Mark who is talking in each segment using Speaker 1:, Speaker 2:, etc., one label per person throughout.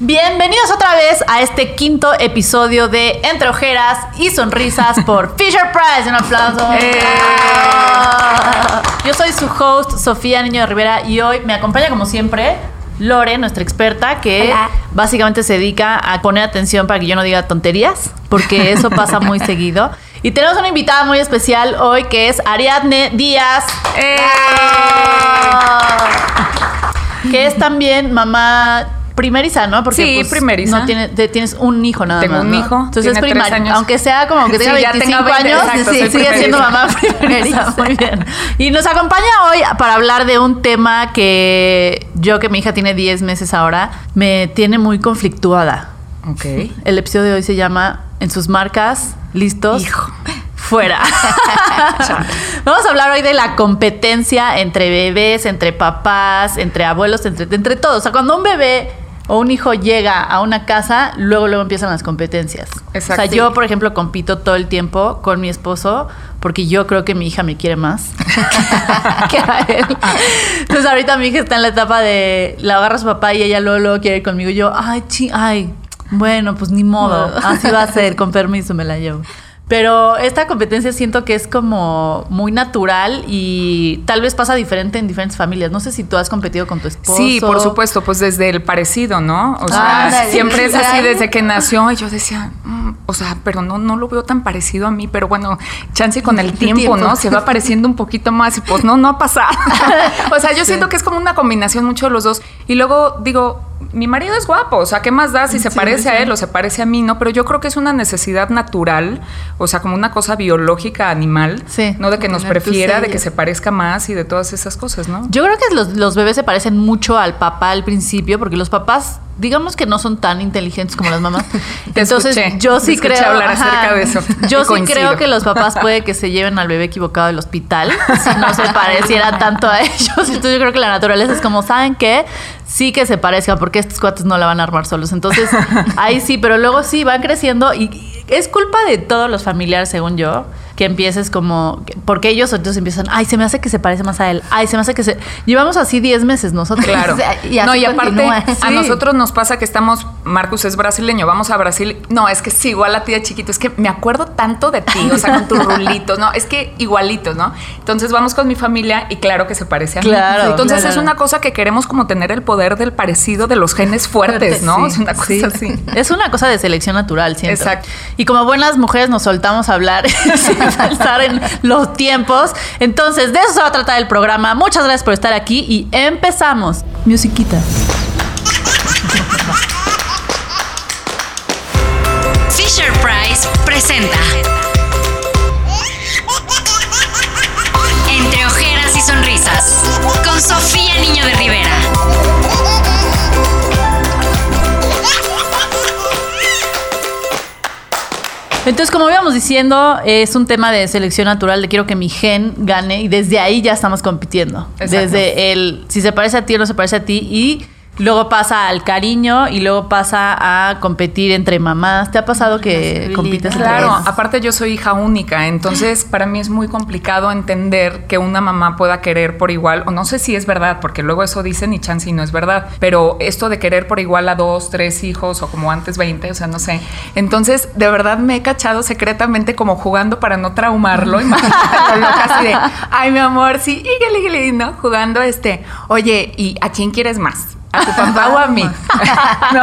Speaker 1: Bienvenidos otra vez a este quinto episodio de Entre Ojeras y Sonrisas por Fisher Price. Un aplauso.
Speaker 2: Eh.
Speaker 1: Yo soy su host, Sofía Niño de Rivera, y hoy me acompaña como siempre Lore, nuestra experta, que
Speaker 2: Hola.
Speaker 1: básicamente se dedica a poner atención para que yo no diga tonterías, porque eso pasa muy seguido. Y tenemos una invitada muy especial hoy que es Ariadne Díaz.
Speaker 2: ¡Eh!
Speaker 1: Que es también mamá primeriza, ¿no? Porque
Speaker 2: Sí,
Speaker 1: pues,
Speaker 2: primeriza.
Speaker 1: No tiene- te- tienes un hijo nada
Speaker 2: Tengo
Speaker 1: más.
Speaker 2: un
Speaker 1: ¿no?
Speaker 2: hijo,
Speaker 1: Entonces es primaria.
Speaker 2: años.
Speaker 1: Aunque sea como que tenga
Speaker 2: Sí, ya
Speaker 1: 25
Speaker 2: tenga 20,
Speaker 1: años,
Speaker 2: exacto,
Speaker 1: sí, sigue siendo mamá primeriza. Muy bien. Y nos acompaña hoy para hablar de un tema que yo, que mi hija tiene 10 meses ahora, me tiene muy conflictuada.
Speaker 2: Ok.
Speaker 1: El episodio de hoy se llama En sus marcas, listos.
Speaker 2: Hijo.
Speaker 1: Fuera. Vamos a hablar hoy de la competencia entre bebés, entre papás, entre abuelos, entre, entre todos. O sea, cuando un bebé o un hijo llega a una casa, luego luego empiezan las competencias.
Speaker 2: Exacto.
Speaker 1: O sea, yo, por ejemplo, compito todo el tiempo con mi esposo porque yo creo que mi hija me quiere más que a él. Entonces ahorita mi hija está en la etapa de la agarra a su papá y ella luego, luego quiere ir conmigo. Y yo, ay, chi, ay, bueno, pues ni modo. Así va a ser, con permiso me la llevo. Pero esta competencia siento que es como muy natural y tal vez pasa diferente en diferentes familias. No sé si tú has competido con tu esposo.
Speaker 2: Sí, por supuesto, pues desde el parecido, ¿no? O sea,
Speaker 1: Ándale,
Speaker 2: siempre es
Speaker 1: sí,
Speaker 2: así desde que nació y yo decía, mm, o sea, pero no, no lo veo tan parecido a mí, pero bueno, chance con el tiempo,
Speaker 1: tiempo.
Speaker 2: ¿no? Se va pareciendo un poquito más y pues no, no ha pasado. o sea, yo siento que es como una combinación mucho de los dos. Y luego digo, mi marido es guapo, o sea, ¿qué más da si se
Speaker 1: Sí,
Speaker 2: parece
Speaker 1: sí.
Speaker 2: a él o se parece a mí? No, pero yo creo que es una necesidad natural, o sea, como una cosa biológica animal,
Speaker 1: Sí.
Speaker 2: ¿no? De que nos prefiera, de que se parezca más y de todas esas cosas, ¿no?
Speaker 1: Yo creo que los, los bebés se parecen mucho al papá al principio, porque los papás, digamos que no son tan inteligentes como las mamás. Entonces,
Speaker 2: escuché,
Speaker 1: yo sí creo.
Speaker 2: hablar acerca de eso.
Speaker 1: Yo sí creo que los papás puede que se lleven al bebé equivocado del hospital si no se pareciera tanto a ellos. Entonces, yo creo que la naturaleza es como, ¿saben qué? Sí que se parezca, porque estos cuates no la van a armar solos. Entonces, ahí sí, pero luego sí van creciendo y es culpa de todos los familiares, según yo, que empieces como, porque ellos entonces empiezan, ay, se me hace que se parece más a él, ay, se me hace que se... Llevamos así 10 meses nosotros.
Speaker 2: Claro.
Speaker 1: Y así
Speaker 2: no, y aparte, a nosotros nos pasa que estamos, Marcus es brasileño, vamos a Brasil. No, es que sí, igual a ti de chiquito, es que me acuerdo tanto de ti, o sea, con tus rulitos, ¿no? Es que igualitos, ¿no? Entonces vamos con mi familia y claro que se parece a mí.
Speaker 1: Claro,
Speaker 2: Entonces
Speaker 1: claro.
Speaker 2: es una cosa que queremos como tener el poder del parecido de los genes fuertes, ¿no?
Speaker 1: Sí,
Speaker 2: es una cosa
Speaker 1: sí.
Speaker 2: así.
Speaker 1: Es una cosa de selección natural, siento.
Speaker 2: Exacto.
Speaker 1: Y como buenas mujeres nos soltamos a hablar pensar en los tiempos. Entonces, de eso se va a tratar el programa. Muchas gracias por estar aquí y empezamos. Musiquita.
Speaker 3: Fisher Price presenta Entre ojeras y sonrisas con Sofía Niño de Rivera.
Speaker 1: Entonces, como íbamos diciendo, es un tema de selección natural de quiero que mi gen gane y desde ahí ya estamos compitiendo.
Speaker 2: Exacto.
Speaker 1: Desde el si se parece a ti o no se parece a ti y luego pasa al cariño y luego pasa a competir entre mamás. ¿Te ha pasado que compites entre
Speaker 2: Claro, aparte yo soy hija única, entonces para mí es muy complicado entender que una mamá pueda querer por igual, o no sé si es verdad, porque luego eso dicen y chance y no es verdad, pero esto de querer por igual a dos, tres hijos o como antes 20, o sea, no sé. Entonces, de verdad me he cachado secretamente como jugando para no traumarlo, imagínate, loca, así de, ay mi amor, sí, ígale", ¿no? Jugando este, oye, ¿y a quién quieres más? ¿A tu papá o a mí? No,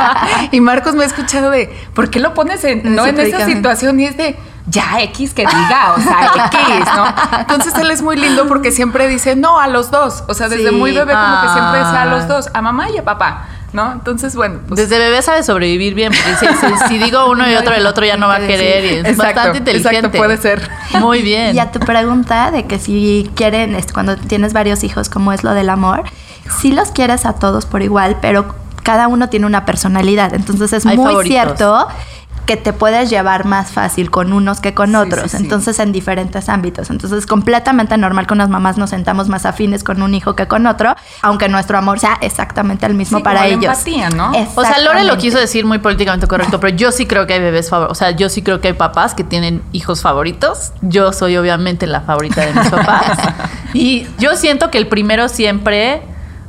Speaker 2: Y Marcos me ha escuchado de, ¿por qué lo pones en, no en esa situación? Y es de, ya X que diga, o sea, X, ¿no? Entonces él es muy lindo porque siempre dice, no, a los dos. O sea, desde
Speaker 4: Sí.
Speaker 2: muy bebé como que siempre dice a
Speaker 1: Ah.
Speaker 2: los dos, a mamá y a papá, ¿no? Entonces, bueno, pues...
Speaker 1: Desde bebé sabe sobrevivir bien, porque si, si- si digo uno y otro, el otro ya no va a querer y es
Speaker 2: Exacto,
Speaker 1: bastante inteligente.
Speaker 2: exacto, puede ser.
Speaker 1: Muy bien.
Speaker 4: Y a tu pregunta de que si quieren, este, cuando tienes varios hijos, como es lo del amor, sí los quieres a todos por igual, pero cada uno tiene una personalidad. Entonces es
Speaker 1: Hay
Speaker 4: muy
Speaker 1: favoritos.
Speaker 4: cierto que te puedes llevar más fácil con unos que con
Speaker 2: Sí,
Speaker 4: otros,
Speaker 2: sí, sí.
Speaker 4: entonces en diferentes ámbitos. Entonces es completamente normal que unas mamás nos sentamos más afines con un hijo que con otro, aunque nuestro amor sea exactamente el mismo
Speaker 2: Sí,
Speaker 4: para
Speaker 2: como
Speaker 4: ellos.
Speaker 2: empatía, ¿no?
Speaker 1: O sea, Lore lo quiso decir muy políticamente correcto, pero yo sí creo que hay bebés favoritos. O sea, yo sí creo que hay papás que tienen hijos favoritos. Yo soy obviamente la favorita de mis papás. Y yo siento que el primero siempre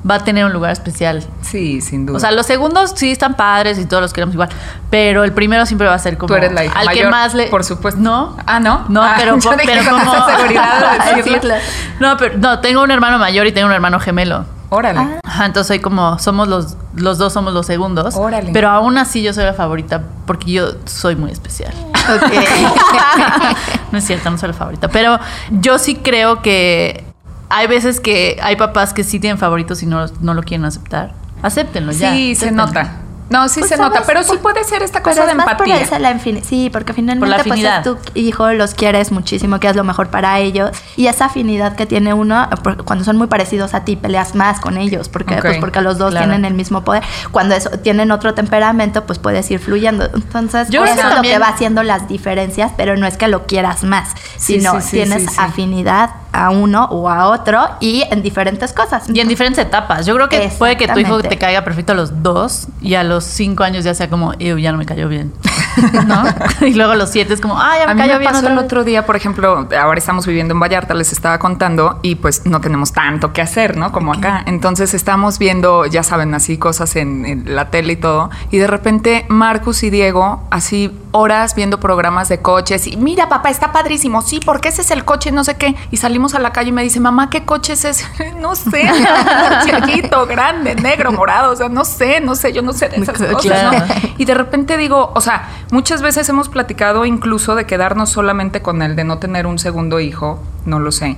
Speaker 1: va a tener un lugar especial
Speaker 2: Sí, sin duda.
Speaker 1: O sea, los segundos sí están padres y todos los queremos igual, pero el primero siempre va a ser como
Speaker 2: Tú eres la hija
Speaker 1: al que más le
Speaker 2: por supuesto.
Speaker 1: No.
Speaker 2: Ah, ¿no?
Speaker 1: No,
Speaker 2: Ah,
Speaker 1: pero,
Speaker 2: yo
Speaker 1: pero como
Speaker 2: esa seguridad de decirlo.
Speaker 1: No, pero no, tengo un hermano mayor y tengo un hermano gemelo.
Speaker 2: Órale.
Speaker 1: Ajá, entonces soy como, somos los, los dos somos los segundos.
Speaker 2: Órale.
Speaker 1: Pero aún así yo soy la favorita porque yo soy muy especial.
Speaker 4: Ok.
Speaker 1: no es cierto, no soy la favorita. Pero yo sí creo que hay veces que hay papás que sí tienen favoritos y no, no lo quieren aceptar. Acéptenlo ya.
Speaker 2: Sí, se nota. No, sí
Speaker 4: Pues,
Speaker 2: se nota, pero sí puede ser esta
Speaker 4: Pero
Speaker 2: cosa de
Speaker 4: es más por
Speaker 2: empatía.
Speaker 4: esa la sí, porque finalmente
Speaker 1: Por la
Speaker 4: pues tu hijo, los quieres muchísimo, que es lo mejor para ellos. Y esa afinidad que tiene uno, por- cuando son muy parecidos a ti, peleas más con ellos, porque, pues porque los dos
Speaker 1: claro.
Speaker 4: tienen el mismo poder. Cuando eso- tienen otro temperamento, pues puedes ir fluyendo. Entonces,
Speaker 1: Yo
Speaker 4: por eso es lo que va haciendo las diferencias, pero no es que lo quieras más,
Speaker 2: Sí,
Speaker 4: sino
Speaker 2: sí, sí,
Speaker 4: tienes
Speaker 2: sí, sí.
Speaker 4: afinidad a uno o a otro y en diferentes cosas.
Speaker 1: Y en diferentes etapas. Yo creo que puede que tu hijo te caiga perfecto a los dos y a los cinco años ya sea como, "Ew, ya no me cayó bien. ¿No? y luego a los siete es como, ah, ya me
Speaker 2: A mí
Speaker 1: cayó
Speaker 2: me
Speaker 1: bien.
Speaker 2: pasó
Speaker 1: otra
Speaker 2: el
Speaker 1: vez".
Speaker 2: otro día, por ejemplo, ahora estamos viviendo en Vallarta, les estaba contando, y pues no tenemos tanto que hacer, ¿no? Como acá. Entonces estamos viendo, ya saben, así cosas en, en la tele y todo, y de repente Marcus y Diego, así horas viendo programas de coches, y mira, papá, está padrísimo, sí, porque ese es el coche, no sé qué. Y salimos a la calle y me dice, mamá, ¿qué coche es ese? no sé, chiquito, grande, negro, morado, o sea, no sé, no sé, yo no sé de esas cosas. ¿no? Y de repente digo, o sea, muchas veces hemos platicado incluso de quedarnos solamente con el de no tener un segundo hijo, no lo sé,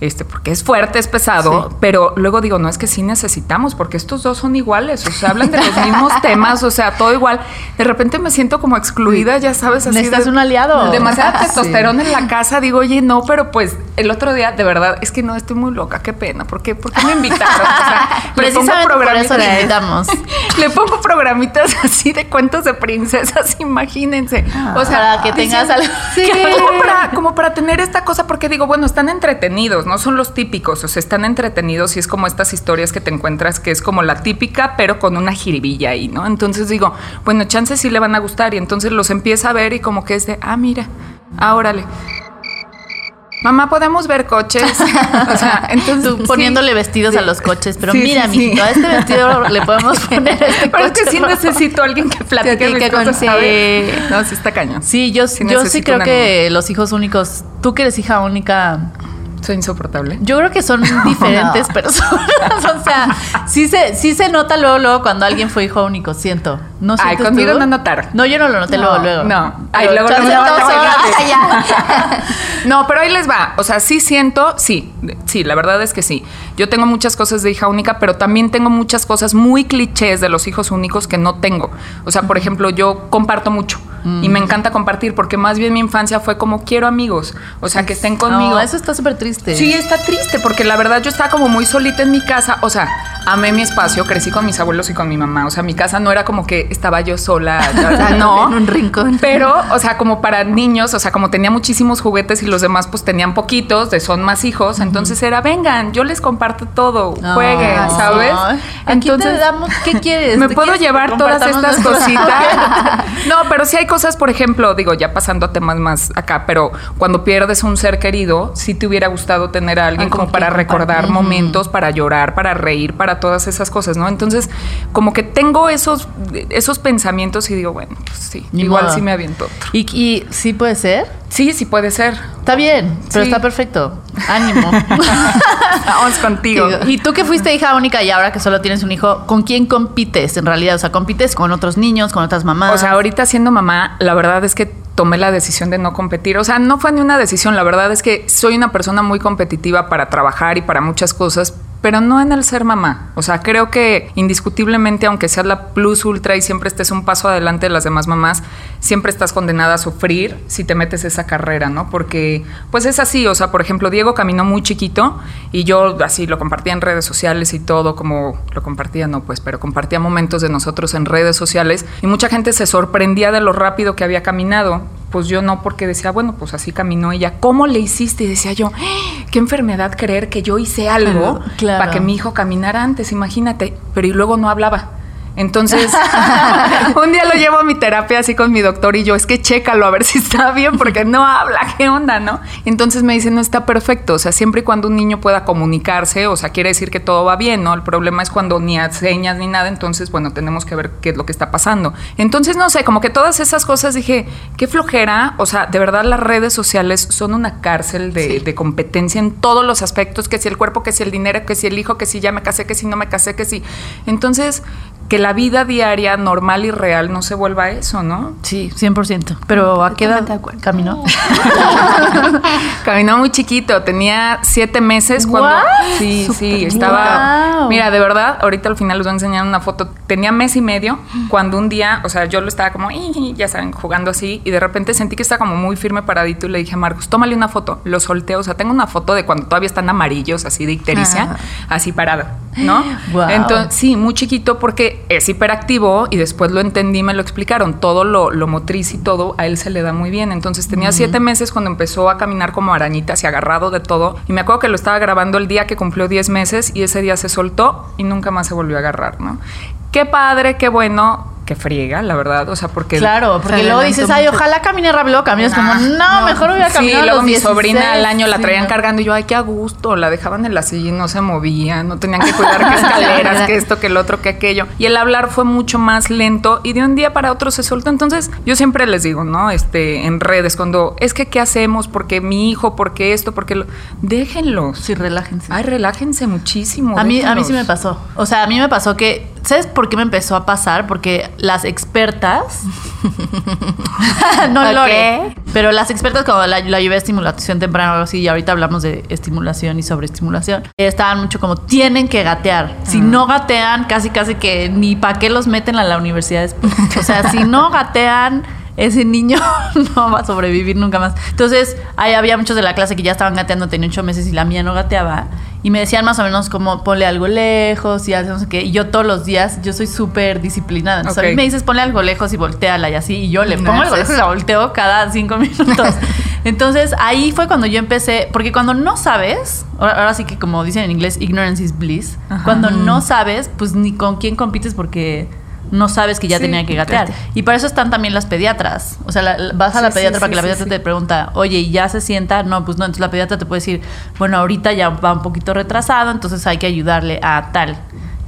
Speaker 2: este, porque es fuerte, es pesado,
Speaker 1: Sí.
Speaker 2: pero luego digo, no es que sí necesitamos, porque estos dos son iguales, o sea, hablan de los mismos temas, o sea, todo igual. De repente me siento como excluida, ya sabes, así.
Speaker 1: Necesitas
Speaker 2: de-
Speaker 1: un aliado.
Speaker 2: Demasiada
Speaker 1: Sí.
Speaker 2: testosterona en la casa, digo, oye, no, pero pues el otro día, de verdad, es que no, estoy muy loca, qué pena, ¿por qué, ¿Por qué me invitaron? O sea, le pongo
Speaker 1: Precisamente por eso le invitamos.
Speaker 2: le pongo programitas así de cuentos de princesas, imagínense. o sea,
Speaker 1: Para que tengas
Speaker 2: dicen-
Speaker 1: algo.
Speaker 2: que como, para, como para tener esta cosa, porque digo, bueno, están entretenidos, no son los típicos, o sea, están entretenidos y es como estas historias que te encuentras que es como la típica, pero con una jiribilla ahí, ¿no? Entonces digo, bueno, chances sí le van a gustar y entonces los empieza a ver y como que es de, ah, mira, ah, órale. Mamá, ¿podemos ver coches? O sea, entonces...
Speaker 1: Tú
Speaker 2: sí.
Speaker 1: poniéndole vestidos a los coches, pero
Speaker 2: Sí,
Speaker 1: mira, mijito, a este vestido le podemos poner este
Speaker 2: Pero es que
Speaker 1: coche
Speaker 2: sí
Speaker 1: rojo.
Speaker 2: necesito a alguien que platique
Speaker 1: Que-
Speaker 2: mis
Speaker 1: que
Speaker 2: cosas. No, sí está cañón.
Speaker 1: Sí, yo
Speaker 2: Sí
Speaker 1: yo creo que los hijos únicos, tú que eres hija única,
Speaker 2: Soy insoportable.
Speaker 1: yo creo que son diferentes personas. o sea, sí se, sí se nota luego, luego cuando alguien fue hijo único, siento. ¿No
Speaker 2: Ay, conmigo
Speaker 1: tú?
Speaker 2: no notaron.
Speaker 1: No, yo no lo noté luego, luego.
Speaker 2: No. Ay, luego, luego,
Speaker 4: ya.
Speaker 2: No, pero ahí les va. O sea, sí siento, sí, sí, la verdad es que sí. Yo tengo muchas cosas de hija única, pero también tengo muchas cosas muy clichés de los hijos únicos que no tengo. O sea, por ejemplo, yo comparto mucho y me encanta compartir porque más bien mi infancia fue como quiero amigos, o sea, que estén conmigo.
Speaker 1: No, eso está súper triste.
Speaker 2: Sí, está triste porque la verdad yo estaba como muy solita en mi casa. O sea, amé mi espacio, crecí con mis abuelos y con mi mamá. O sea, mi casa no era como que estaba yo sola. o sea, no.
Speaker 4: En un rincón.
Speaker 2: Pero, o sea, como para niños, o sea, como tenía muchísimos juguetes y los demás pues tenían poquitos, de son más hijos, entonces era, vengan, yo les comparto todo,
Speaker 1: No,
Speaker 2: jueguen, ¿sabes?
Speaker 1: Aquí te damos, ¿qué quieres?
Speaker 2: ¿Me
Speaker 1: ¿Te
Speaker 2: puedo llevar todas estas cositas? no, pero sí hay cosas, por ejemplo, digo, ya pasando a temas más acá, pero cuando pierdes un ser querido, sí te hubiera gustado tener a alguien
Speaker 1: Ah,
Speaker 2: como para recordar momentos, para llorar, para reír, para todas esas cosas, ¿no? Entonces, como que tengo esos, esos pensamientos y digo, bueno, pues sí,
Speaker 1: Ni
Speaker 2: igual
Speaker 1: modo.
Speaker 2: sí me aviento otro.
Speaker 1: ¿Y, y sí puede ser?
Speaker 2: Sí, sí puede ser.
Speaker 1: Está bien, pero
Speaker 2: Sí.
Speaker 1: está perfecto. Ánimo.
Speaker 2: Vamos contigo.
Speaker 1: Y tú que fuiste hija única y ahora que solo tienes un hijo, ¿con quién compites en realidad? O sea, ¿compites con otros niños, con otras mamás?
Speaker 2: O sea, ahorita siendo mamá, la verdad es que tomé la decisión de no competir. O sea, no fue ni una decisión, la verdad es que soy una persona muy competitiva para trabajar y para muchas cosas, pero no en el ser mamá. O sea, creo que indiscutiblemente, aunque seas la plus ultra y siempre estés un paso adelante de las demás mamás, siempre estás condenada a sufrir si te metes esa carrera, ¿no? Porque, pues es así. O sea, por ejemplo, Diego caminó muy chiquito y yo así lo compartía en redes sociales y todo, como lo compartía, no, pues, pero compartía momentos de nosotros en redes sociales y mucha gente se sorprendía de lo rápido que había caminado. Pues yo no, porque decía, bueno, pues así caminó ella. ¿Cómo le hiciste? Y decía yo, "¡Ah! qué enfermedad creer que yo hice algo
Speaker 1: Claro.
Speaker 2: Para que mi hijo caminara antes, imagínate. Pero y luego no hablaba. Entonces, un día lo llevo a mi terapia así con mi doctor y yo, es que chécalo a ver si está bien, porque no habla, ¿qué onda, no? Entonces me dice, no está perfecto. O sea, siempre y cuando un niño pueda comunicarse, o sea, quiere decir que todo va bien, ¿no? El problema es cuando ni señas ni nada, entonces, bueno, tenemos que ver qué es lo que está pasando. Entonces, no sé, como que todas esas cosas dije, qué flojera. O sea, de verdad las redes sociales son una cárcel de, de competencia en todos los aspectos, que si el cuerpo, que si el dinero, que si el hijo, que si ya me casé, que si no me casé, que si... Entonces, que la vida diaria normal y real no se vuelva eso, ¿no?
Speaker 1: Sí, 100%. Pero ¿a qué edad caminó?
Speaker 2: Caminó muy chiquito, tenía siete meses cuando...
Speaker 1: ¿What?
Speaker 2: Sí, sí, estaba...
Speaker 1: Wow.
Speaker 2: Mira, de verdad, ahorita al final les voy a enseñar una foto. Tenía mes y medio cuando un día, o sea, yo lo estaba como, ya saben, jugando así, y de repente sentí que estaba como muy firme paradito y le dije a Marcos, tómale una foto. Lo solté, o sea, tengo una foto de cuando todavía están amarillos, así de ictericia,
Speaker 4: Ajá.
Speaker 2: así parado, ¿no?
Speaker 1: Wow.
Speaker 2: Entonces, sí, muy chiquito porque es hiperactivo y después lo entendí, me lo explicaron. Todo lo, lo motriz y todo a él se le da muy bien. Entonces tenía siete meses cuando empezó a caminar como arañita, así agarrado de todo. Y me acuerdo que lo estaba grabando el día que cumplió 10 meses y ese día se soltó y nunca más se volvió a agarrar, ¿no? Qué padre, qué bueno, que friega, la verdad. O sea, porque.
Speaker 1: Claro, porque luego dices, ay,
Speaker 4: mucho.
Speaker 1: ojalá camine rápido. Luego caminas como, no, mejor voy a
Speaker 2: Sí,
Speaker 1: a
Speaker 2: luego
Speaker 1: los
Speaker 2: mi
Speaker 1: 16".
Speaker 2: sobrina al año la traían cargando y yo, ay, qué a gusto. La dejaban en la silla y no se movía. No tenían que cuidar que escaleras, que esto, que el otro, que aquello. Y el hablar fue mucho más lento y de un día para otro se soltó. Entonces, yo siempre les digo, ¿no? Este, en redes, cuando es que, ¿qué hacemos? Porque mi hijo, porque esto, porque lo. Déjenlos.
Speaker 1: Sí, relájense.
Speaker 2: Ay, relájense muchísimo.
Speaker 1: A mí, a mí sí me pasó. O sea, a mí me pasó que. ¿Sabes por qué me empezó a pasar? Porque las expertas. no
Speaker 4: Ok.
Speaker 1: Lore. Pero las expertas, cuando la, la llevé a estimulación temprana o algo así, y ahorita hablamos de estimulación y sobreestimulación, estaban mucho como: tienen que gatear. Si no gatean, casi, casi que ni para qué los meten a la universidad después. O sea, si no gatean ese niño no va a sobrevivir nunca más. Entonces, ahí había muchos de la clase que ya estaban gateando, tenían ocho meses y la mía no gateaba. Y me decían más o menos como ponle algo lejos y hace no sé qué. Y yo todos los días, yo soy súper disciplinada. Entonces, a mí me dices ponle algo lejos y volteala y así. Y yo le
Speaker 4: No
Speaker 1: pongo algo lejos y la volteo cada cinco minutos. Entonces, ahí fue cuando yo empecé, porque cuando no sabes, ahora, ahora sí que como dicen en inglés, ignorance is bliss. Cuando no sabes, pues ni con quién compites porque no sabes que ya
Speaker 2: Sí,
Speaker 1: tenía que gatear.
Speaker 2: claro.
Speaker 1: Y para eso están también las pediatras. O sea, la- vas a la
Speaker 2: sí,
Speaker 1: pediatra
Speaker 2: sí,
Speaker 1: para que la pediatra te pregunta, oye, ¿y ya se sienta? No, pues no. Entonces la pediatra te puede decir, bueno, ahorita ya va un poquito retrasado, entonces hay que ayudarle a tal.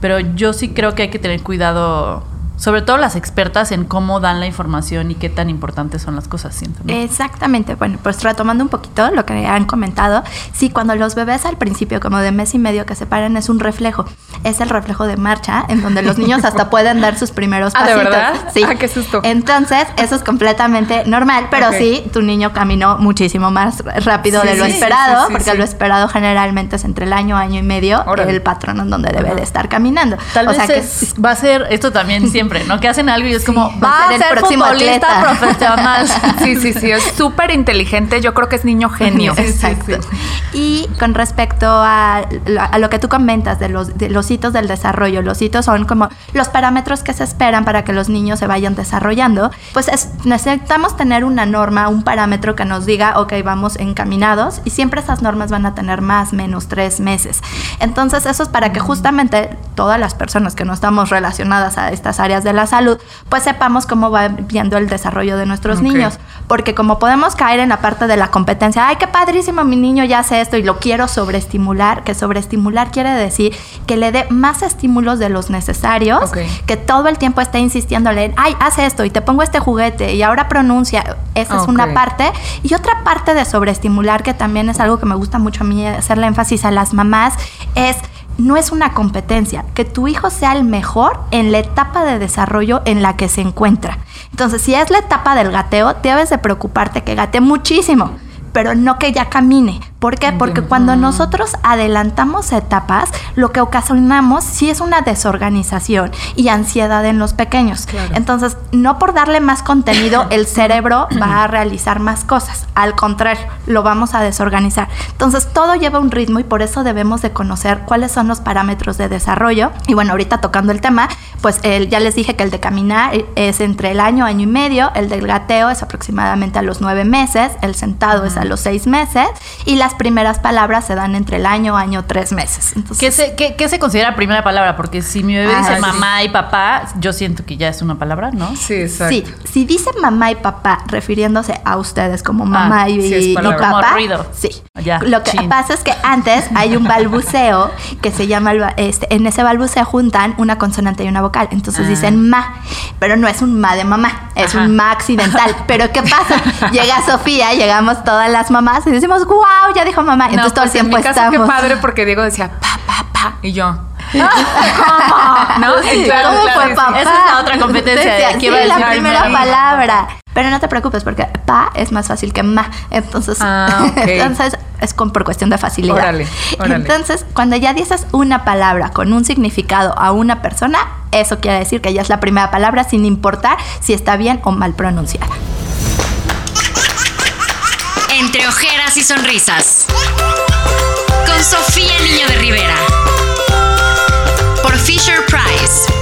Speaker 1: Pero yo sí creo que hay que tener cuidado, sobre todo las expertas, en cómo dan la información y qué tan importantes son las cosas, siento. ¿no?
Speaker 4: Exactamente, bueno, pues retomando un poquito lo que han comentado, sí, cuando los bebés al principio, como de mes y medio que se paran, es un reflejo, es el reflejo de marcha, en donde los niños hasta pueden dar sus primeros
Speaker 2: Ah, ¿de
Speaker 4: pasitos.
Speaker 2: verdad?
Speaker 4: Sí.
Speaker 2: Ah, qué susto.
Speaker 4: Entonces, eso es completamente normal, pero sí, tu niño caminó muchísimo más rápido
Speaker 2: Sí,
Speaker 4: de lo
Speaker 2: sí,
Speaker 4: esperado,
Speaker 2: sí,
Speaker 4: porque lo esperado generalmente es entre el año, año y medio,
Speaker 2: Órale.
Speaker 4: el patrón en donde debe de estar caminando.
Speaker 1: Tal
Speaker 4: o
Speaker 1: vez
Speaker 4: sea que
Speaker 1: es- va a ser esto también siempre, ¿no? Que hacen algo y es como,
Speaker 4: va
Speaker 1: va
Speaker 4: a ser el
Speaker 1: ser
Speaker 4: próximo
Speaker 1: futbolista
Speaker 4: atleta".
Speaker 1: profesional.
Speaker 2: Sí, sí, sí, es súper inteligente. Yo creo que es niño genio.
Speaker 4: Exacto. Y con respecto a, a lo que tú comentas de los, de los hitos del desarrollo, los hitos son como los parámetros que se esperan para que los niños se vayan desarrollando, pues es- necesitamos tener una norma, un parámetro que nos diga, ok, vamos encaminados y siempre esas normas van a tener más, menos tres meses. Entonces eso es para que justamente todas las personas que no estamos relacionadas a estas áreas de la salud, pues sepamos cómo va viendo el desarrollo de nuestros niños. Porque como podemos caer en la parte de la competencia, ay, qué padrísimo, mi niño ya hace esto y lo quiero sobreestimular, que sobreestimular quiere decir que le dé más estímulos de los necesarios, que todo el tiempo esté insistiéndole en, ay, haz esto y te pongo este juguete y ahora pronuncia. Esa es una parte. Y otra parte de sobreestimular, que también es algo que me gusta mucho a mí hacerle énfasis a las mamás, es no es una competencia, que tu hijo sea el mejor en la etapa de desarrollo en la que se encuentra. Entonces, si es la etapa del gateo, debes de preocuparte que gatee muchísimo, pero no que ya camine. ¿Por qué? Porque cuando nosotros adelantamos etapas, lo que ocasionamos sí es una desorganización y ansiedad en los pequeños. Entonces, no por darle más contenido, el cerebro va a realizar más cosas. Al contrario, lo vamos a desorganizar. Entonces, todo lleva un ritmo y por eso debemos de conocer cuáles son los parámetros de desarrollo. Y bueno, ahorita tocando el tema, pues el- ya les dije que el de caminar es entre el año, año y medio, el del gateo es aproximadamente a los nueve meses, el sentado es a los seis meses y las las primeras palabras se dan entre el año, año, tres meses. Entonces,
Speaker 1: ¿Qué se, qué, qué se considera primera palabra? Porque si mi bebé
Speaker 4: Ah,
Speaker 1: dice
Speaker 4: sí.
Speaker 1: mamá y papá, yo siento que ya es una palabra, ¿no?
Speaker 2: Sí, exacto.
Speaker 4: Sí, si dice mamá y papá refiriéndose a ustedes como mamá
Speaker 1: Ah,
Speaker 4: y,
Speaker 2: sí
Speaker 4: y
Speaker 2: palabra.
Speaker 1: Como
Speaker 4: papá,
Speaker 1: ruido.
Speaker 4: sí.
Speaker 1: Ya,
Speaker 4: Lo que
Speaker 1: chin.
Speaker 4: pasa es que antes hay un balbuceo que se llama, este, en ese balbuceo juntan una consonante y una vocal, entonces
Speaker 2: Ah.
Speaker 4: dicen ma, pero no es un ma de mamá, es
Speaker 1: Ajá.
Speaker 4: un ma accidental. Pero ¿qué pasa? Llega Sofía, llegamos todas las mamás y decimos, wow, ya dijo mamá.
Speaker 2: No,
Speaker 4: Entonces todo el
Speaker 2: pues en
Speaker 4: tiempo
Speaker 2: mi caso
Speaker 4: estamos.
Speaker 2: qué padre porque Diego decía pa, pa, pa. Y yo, ¿cómo? ¿No?
Speaker 4: Sí,
Speaker 2: Claro,
Speaker 4: ¿Cómo
Speaker 2: claro,
Speaker 4: fue papá?
Speaker 1: Esa es la otra competencia,
Speaker 4: Decía,
Speaker 1: ¿qué iba a
Speaker 4: sí, la
Speaker 1: decir
Speaker 4: primera palabra. Pero no te preocupes porque pa es más fácil que ma. Entonces,
Speaker 2: Ah, ok.
Speaker 4: entonces es con, por cuestión de facilidad.
Speaker 2: Órale, órale.
Speaker 4: Entonces, cuando ya dices una palabra con un significado a una persona, eso quiere decir que ya es la primera palabra sin importar si está bien o mal pronunciada.
Speaker 3: Entre ojeras y sonrisas. Con Sofía Niño de Rivera. Por Fisher Price.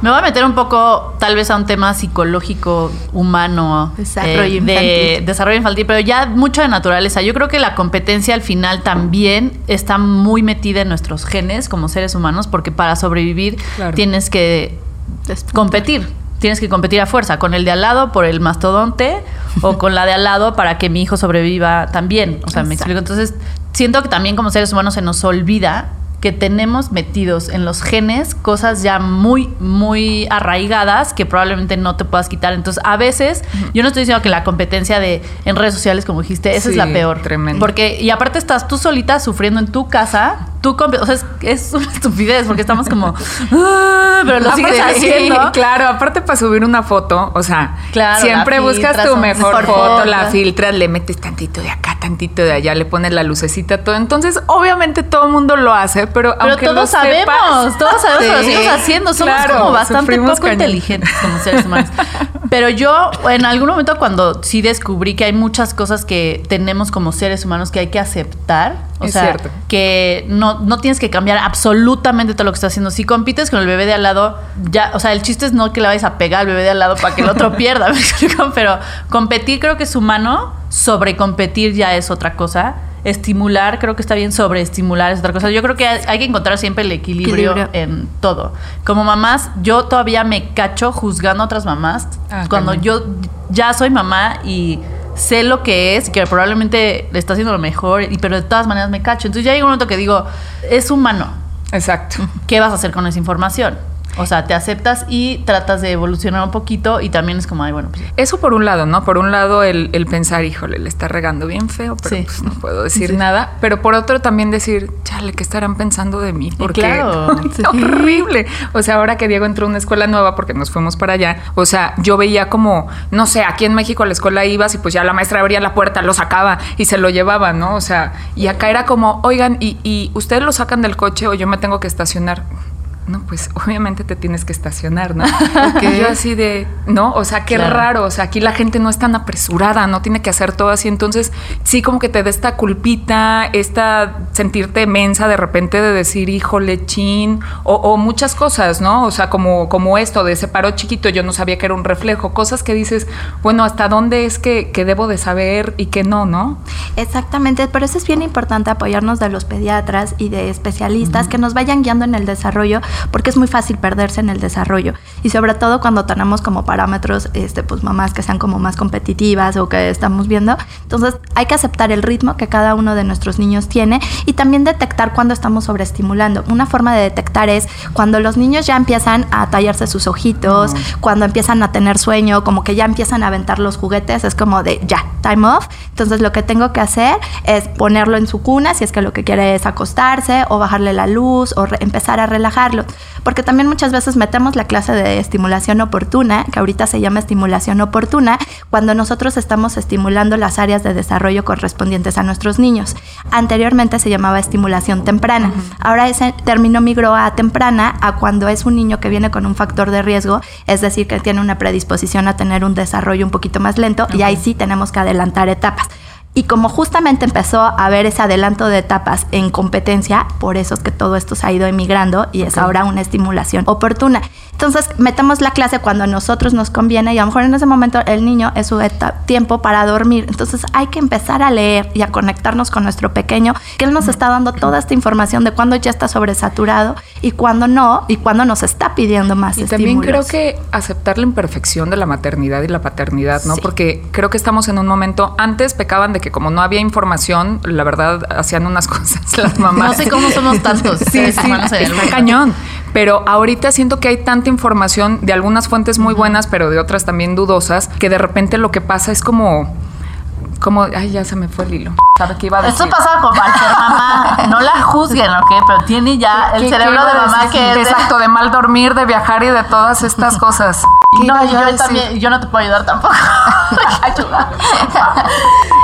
Speaker 1: Me voy a meter un poco, tal vez, a un tema psicológico, humano, eh,
Speaker 4: Desarrollo
Speaker 1: de
Speaker 4: infantil.
Speaker 1: desarrollo infantil, pero ya mucho de naturaleza. Yo creo que la competencia al final también está muy metida en nuestros genes como seres humanos, porque para sobrevivir
Speaker 2: Claro.
Speaker 1: tienes que competir. Tienes que competir a fuerza con el de al lado por el mastodonte o con la de al lado para que mi hijo sobreviva también. O sea, me explico. Entonces, siento que también como seres humanos se nos olvida que tenemos metidos en los genes cosas ya muy, muy arraigadas que probablemente no te puedas quitar. Entonces, a veces, yo no estoy diciendo que la competencia de en redes sociales, como dijiste, esa es la peor.
Speaker 2: tremendo.
Speaker 1: Porque, y aparte estás tú solita sufriendo en tu casa, tú, o sea, es, es una estupidez porque estamos como, "Ah", pero lo sigues haciendo.
Speaker 2: Claro, aparte para subir una foto, o sea,
Speaker 1: Claro,
Speaker 2: siempre buscas tu mejor
Speaker 1: mejor
Speaker 2: foto,
Speaker 1: foto.
Speaker 2: la filtras, le metes tantito de acá, tantito de allá, le pones la lucecita, todo. Entonces, obviamente todo el mundo lo hace, pero
Speaker 1: Pero
Speaker 2: aunque
Speaker 1: todos
Speaker 2: lo
Speaker 1: sabemos,
Speaker 2: sepas-
Speaker 1: todos sabemos que lo
Speaker 2: Sí,
Speaker 1: seguimos haciendo. Somos
Speaker 2: claro,
Speaker 1: como bastante
Speaker 2: sufrimos
Speaker 1: poco
Speaker 2: cañón.
Speaker 1: inteligentes como seres humanos. Pero yo, en algún momento, cuando sí descubrí que hay muchas cosas que tenemos como seres humanos que hay que aceptar, o
Speaker 2: Es
Speaker 1: sea,
Speaker 2: cierto.
Speaker 1: que no, no tienes que cambiar absolutamente todo lo que estás haciendo. Si compites con el bebé de al lado, ya, o sea, el chiste es no que le vayas a pegar al bebé de al lado para que el otro pierda. Pero competir creo que es humano, sobrecompetir ya es otra cosa. Estimular, creo que está bien, sobreestimular es otra cosa. Yo creo que hay que encontrar siempre el equilibrio,
Speaker 4: Equilibrio.
Speaker 1: en todo. Como mamás, yo todavía me cacho juzgando a otras mamás.
Speaker 2: Ah,
Speaker 1: cuando yo ya soy mamá y sé lo que es, que probablemente le está haciendo lo mejor, y, pero de todas maneras me cacho. Entonces ya llega un momento que digo, es humano.
Speaker 2: Exacto.
Speaker 1: ¿Qué vas a hacer con esa información? O sea, te aceptas y tratas de evolucionar un poquito y también es como, ay, bueno, pues
Speaker 2: Eso por un lado, ¿no? Por un lado el, el pensar, híjole, le está regando bien feo, pero
Speaker 1: Sí.
Speaker 2: pues no puedo decir
Speaker 1: Sí.
Speaker 2: nada. Pero por otro también decir, chale, ¿qué estarán pensando de mí? Porque
Speaker 1: claro, sí.
Speaker 2: horrible. O sea, ahora que Diego entró a una escuela nueva porque nos fuimos para allá, o sea, yo veía como, no sé, aquí en México a la escuela ibas y pues ya la maestra abría la puerta, lo sacaba y se lo llevaba, ¿no? O sea, y acá era como, oigan, y, y ustedes lo sacan del coche o yo me tengo que estacionar. No, pues obviamente te tienes que estacionar, ¿no? Y yo así de, ¿no? O sea, qué
Speaker 1: Claro.
Speaker 2: raro. O sea, aquí la gente no es tan apresurada, no tiene que hacer todo así. Entonces, sí, como que te da esta culpita, esta sentirte mensa de repente de decir, híjole, chin, o, o muchas cosas, ¿no? O sea, como, como esto de ese paro chiquito, yo no sabía que era un reflejo. Cosas que dices, bueno, ¿hasta dónde es que, que debo de saber y que no, no?
Speaker 4: Exactamente, por eso es bien importante apoyarnos de los pediatras y de especialistas que nos vayan guiando en el desarrollo, porque es muy fácil perderse en el desarrollo. Y sobre todo cuando tenemos como parámetros, este, pues mamás que sean como más competitivas o que estamos viendo. Entonces hay que aceptar el ritmo que cada uno de nuestros niños tiene y también detectar cuando estamos sobreestimulando. Una forma de detectar es cuando los niños ya empiezan a tallarse sus ojitos, cuando empiezan a tener sueño, como que ya empiezan a aventar los juguetes, es como de ya, time off. Entonces lo que tengo que hacer es ponerlo en su cuna, si es que lo que quiere es acostarse o bajarle la luz o empezar a relajarlo. Porque también muchas veces metemos la clase de estimulación oportuna, que ahorita se llama estimulación oportuna, cuando nosotros estamos estimulando las áreas de desarrollo correspondientes a nuestros niños. Anteriormente se llamaba estimulación temprana. Ahora ese término migró a temprana a cuando es un niño que viene con un factor de riesgo, es decir, que tiene una predisposición a tener un desarrollo un poquito más lento y ahí sí tenemos que adelantar etapas. Y como justamente empezó a haber ese adelanto de etapas en competencia, por eso es que todo esto se ha ido emigrando y es ahora una estimulación oportuna. Entonces, metemos la clase cuando a nosotros nos conviene y a lo mejor en ese momento el niño es su tiempo para dormir. Entonces, hay que empezar a leer y a conectarnos con nuestro pequeño, que él nos está dando toda esta información de cuándo ya está sobresaturado y cuándo no, y cuándo nos está pidiendo más
Speaker 2: Y también creo que aceptar la imperfección de la maternidad y la paternidad, ¿no? Porque creo que estamos en un momento, antes pecaban de que como no había información, la verdad, hacían unas cosas las mamás.
Speaker 1: No sé cómo somos tantos.
Speaker 2: sí, sí, está cañón. Pero ahorita siento que hay tanta información de algunas fuentes muy buenas, pero de otras también dudosas, que de repente lo que pasa es como como, ay, ya se me fue el hilo.
Speaker 1: ¿Sabe qué iba a decir? Esto pasa con cualquier mamá. No la juzguen, ¿ok? Pero tiene ya el cerebro de mamá que es.
Speaker 2: Exacto, de mal dormir, de viajar y de todas estas cosas.
Speaker 1: No, yo también, yo no te puedo ayudar tampoco. Ayuda.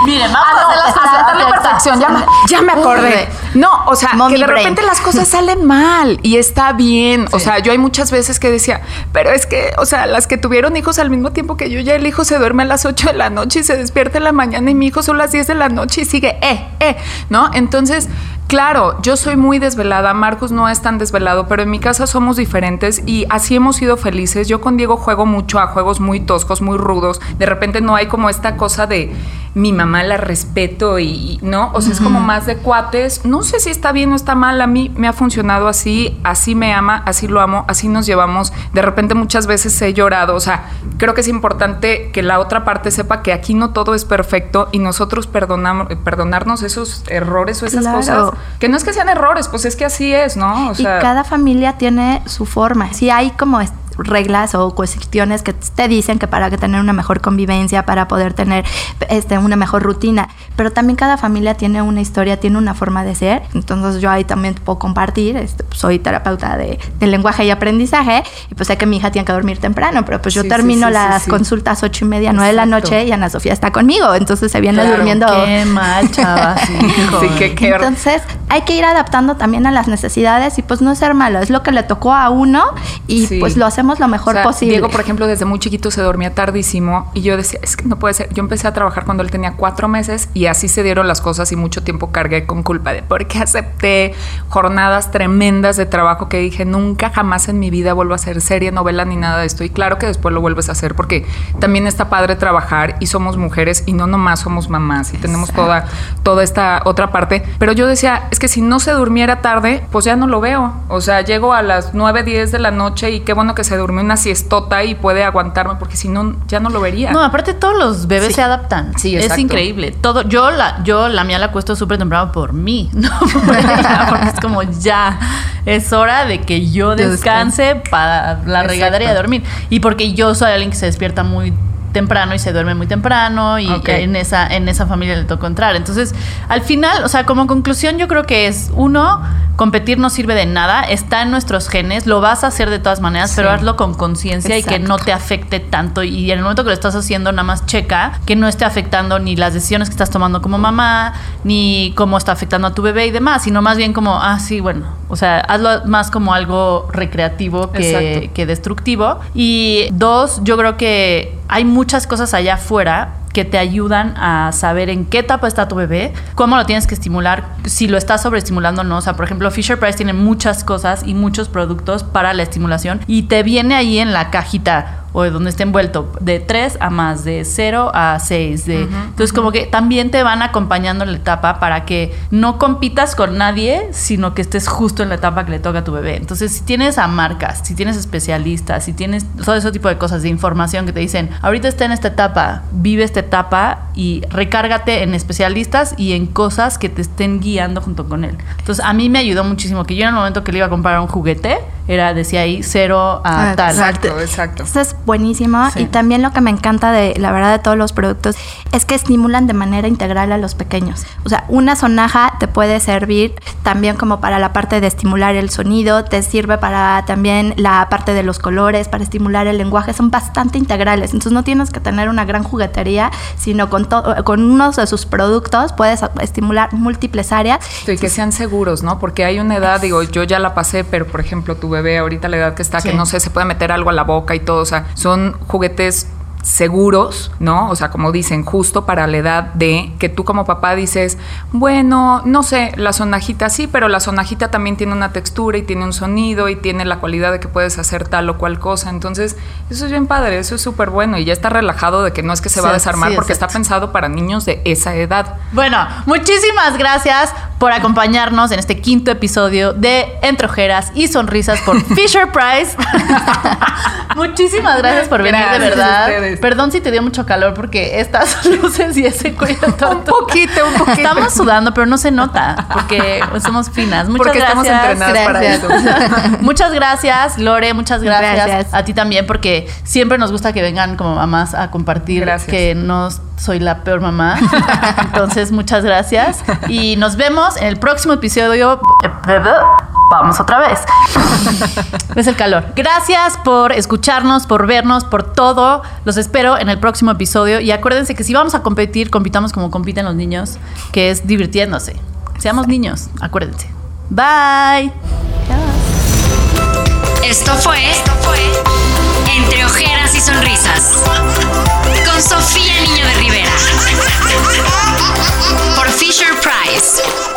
Speaker 1: Miren, vamos
Speaker 2: ah, a hacer la perfección. Ya me acordé. No, o sea, que de repente las cosas salen mal y está bien. O sea, yo hay muchas veces que decía, pero es que, o sea, las que tuvieron hijos al mismo tiempo que yo, ya el hijo se duerme a las 8 de la noche y se despierta en la mañana y mi hijo son las 10 de la noche y sigue, eh, eh, ¿no? Entonces, Claro, yo soy muy desvelada, Marcos no es tan desvelado, pero en mi casa somos diferentes y así hemos sido felices. Yo con Diego juego mucho a juegos muy toscos, muy rudos. De repente no hay como esta cosa de mi mamá la respeto y, no, o sea, es como más de cuates. No sé si está bien o está mal, a mí me ha funcionado así, así me ama, así lo amo, así nos llevamos. De repente muchas veces he llorado, o sea, creo que es importante que la otra parte sepa que aquí no todo es perfecto y nosotros perdonamos, perdonarnos esos errores o esas cosas que no es que sean errores, pues es que así es, ¿no?
Speaker 4: O sea, y cada familia tiene su forma. Si hay como reglas o cuestiones que te dicen que para que tener una mejor convivencia, para poder tener este, una mejor rutina. Pero también cada familia tiene una historia, tiene una forma de ser. Entonces yo ahí también puedo compartir. Este, pues, soy terapeuta de, lenguaje y aprendizaje y pues sé que mi hija tiene que dormir temprano, pero pues yo termino las consultas ocho y media, nueve de la noche y Ana Sofía está conmigo. Entonces se viene durmiendo.
Speaker 1: Qué mal, chavas.
Speaker 4: Entonces hay que ir adaptando también a las necesidades y pues no ser malo. Es lo que le tocó a uno y pues lo hacemos lo mejor posible.
Speaker 2: Diego, por ejemplo, desde muy chiquito se dormía tardísimo y yo decía, es que no puede ser. Yo empecé a trabajar cuando él tenía cuatro meses y así se dieron las cosas y mucho tiempo cargué con culpa de porque acepté jornadas tremendas de trabajo que dije, nunca jamás en mi vida vuelvo a hacer serie, novela ni nada de esto. Y claro que después lo vuelves a hacer porque también está padre trabajar y somos mujeres y no nomás somos mamás y tenemos toda, toda esta otra parte. Pero yo decía, es que si no se durmiera tarde, pues ya no lo veo. O sea, llego a las 9, 10 de la noche y qué bueno que se duerme una siestota y puede aguantarme porque si no ya no lo vería.
Speaker 1: No, aparte todos los bebés se adaptan. Sí, Es increíble. Todo yo la yo la mía la acuesto súper temprano por mí, no porque es como ya es hora de que yo descanse para la regadera y a dormir y porque yo soy alguien que se despierta muy temprano y se duerme muy temprano y en esa en esa familia le tocó entrar. Entonces, al final, o sea, como conclusión yo creo que es uno competir no sirve de nada, está en nuestros genes, lo vas a hacer de todas maneras, pero hazlo con conciencia y que no te afecte tanto. Y en el momento que lo estás haciendo nada más checa que no esté afectando ni las decisiones que estás tomando como mamá, ni cómo está afectando a tu bebé y demás, sino más bien como, ah, sí, bueno, o sea, hazlo más como algo recreativo que, que destructivo. Y dos, yo creo que hay muchas cosas allá afuera que te ayudan a saber en qué etapa está tu bebé, cómo lo tienes que estimular, si lo estás sobreestimulando o no. O sea, por ejemplo, Fisher Price tiene muchas cosas y muchos productos para la estimulación y te viene ahí en la cajita o de donde esté envuelto, de 3 a más, de 0 a 6. De, entonces, como que también te van acompañando en la etapa para que no compitas con nadie, sino que estés justo en la etapa que le toca a tu bebé. Entonces, si tienes a marcas, si tienes especialistas, si tienes todo ese tipo de cosas, de información que te dicen, ahorita está en esta etapa, vive esta etapa y recárgate en especialistas y en cosas que te estén guiando junto con él. Entonces, a mí me ayudó muchísimo que yo en el momento que le iba a comprar un juguete, era, decía ahí, cero a ah, tal.
Speaker 2: Exacto, exacto
Speaker 4: buenísimo. Y también lo que me encanta de la verdad de todos los productos es que estimulan de manera integral a los pequeños. O sea, una sonaja te puede servir también como para la parte de estimular el sonido, te sirve para también la parte de los colores, para estimular el lenguaje, son bastante integrales. Entonces no tienes que tener una gran juguetería, sino con, con uno de sus productos puedes estimular múltiples áreas.
Speaker 2: y que sean seguros, ¿no? Porque hay una edad, digo, yo ya la pasé, pero por ejemplo tu bebé ahorita la edad que está, que no sé, se puede meter algo a la boca y todo, o sea, son juguetes seguros, ¿no? O sea, como dicen, justo para la edad de que tú como papá dices, bueno, no sé, la sonajita sí, pero la sonajita también tiene una textura y tiene un sonido y tiene la cualidad de que puedes hacer tal o cual cosa. Entonces, eso es bien padre, eso es súper bueno y ya está relajado de que no es que se va a desarmar
Speaker 1: sí,
Speaker 2: porque está pensado para niños de esa edad.
Speaker 1: Bueno, muchísimas gracias por acompañarnos en este quinto episodio de Entre Ojeras y Sonrisas por Fisher Price. muchísimas gracias por venir, de
Speaker 2: Gracias a
Speaker 1: verdad.
Speaker 2: ustedes.
Speaker 1: Perdón si te dio mucho calor porque estas luces y ese cuello.
Speaker 2: Un poquito, un poquito.
Speaker 1: Estamos sudando, pero no se nota porque somos finas. Muchas
Speaker 2: Porque estamos
Speaker 1: gracias.
Speaker 2: entrenadas para eso.
Speaker 1: muchas gracias, Lore, muchas gracias.
Speaker 4: Gracias.
Speaker 1: A ti también, porque siempre nos gusta que vengan como mamás a compartir
Speaker 2: Gracias.
Speaker 1: que no soy la peor mamá. Entonces, muchas gracias. Y nos vemos en el próximo episodio. Vamos otra vez. es el calor. Gracias por escucharnos, por vernos, por todo. Los espero en el próximo episodio. Y acuérdense que si vamos a competir, compitamos como compiten los niños, que es divirtiéndose. Seamos niños, acuérdense. Bye.
Speaker 3: Esto fue, Esto fue Entre Ojeras y Sonrisas por Sofía Niño de Rivera. Por Fisher Price.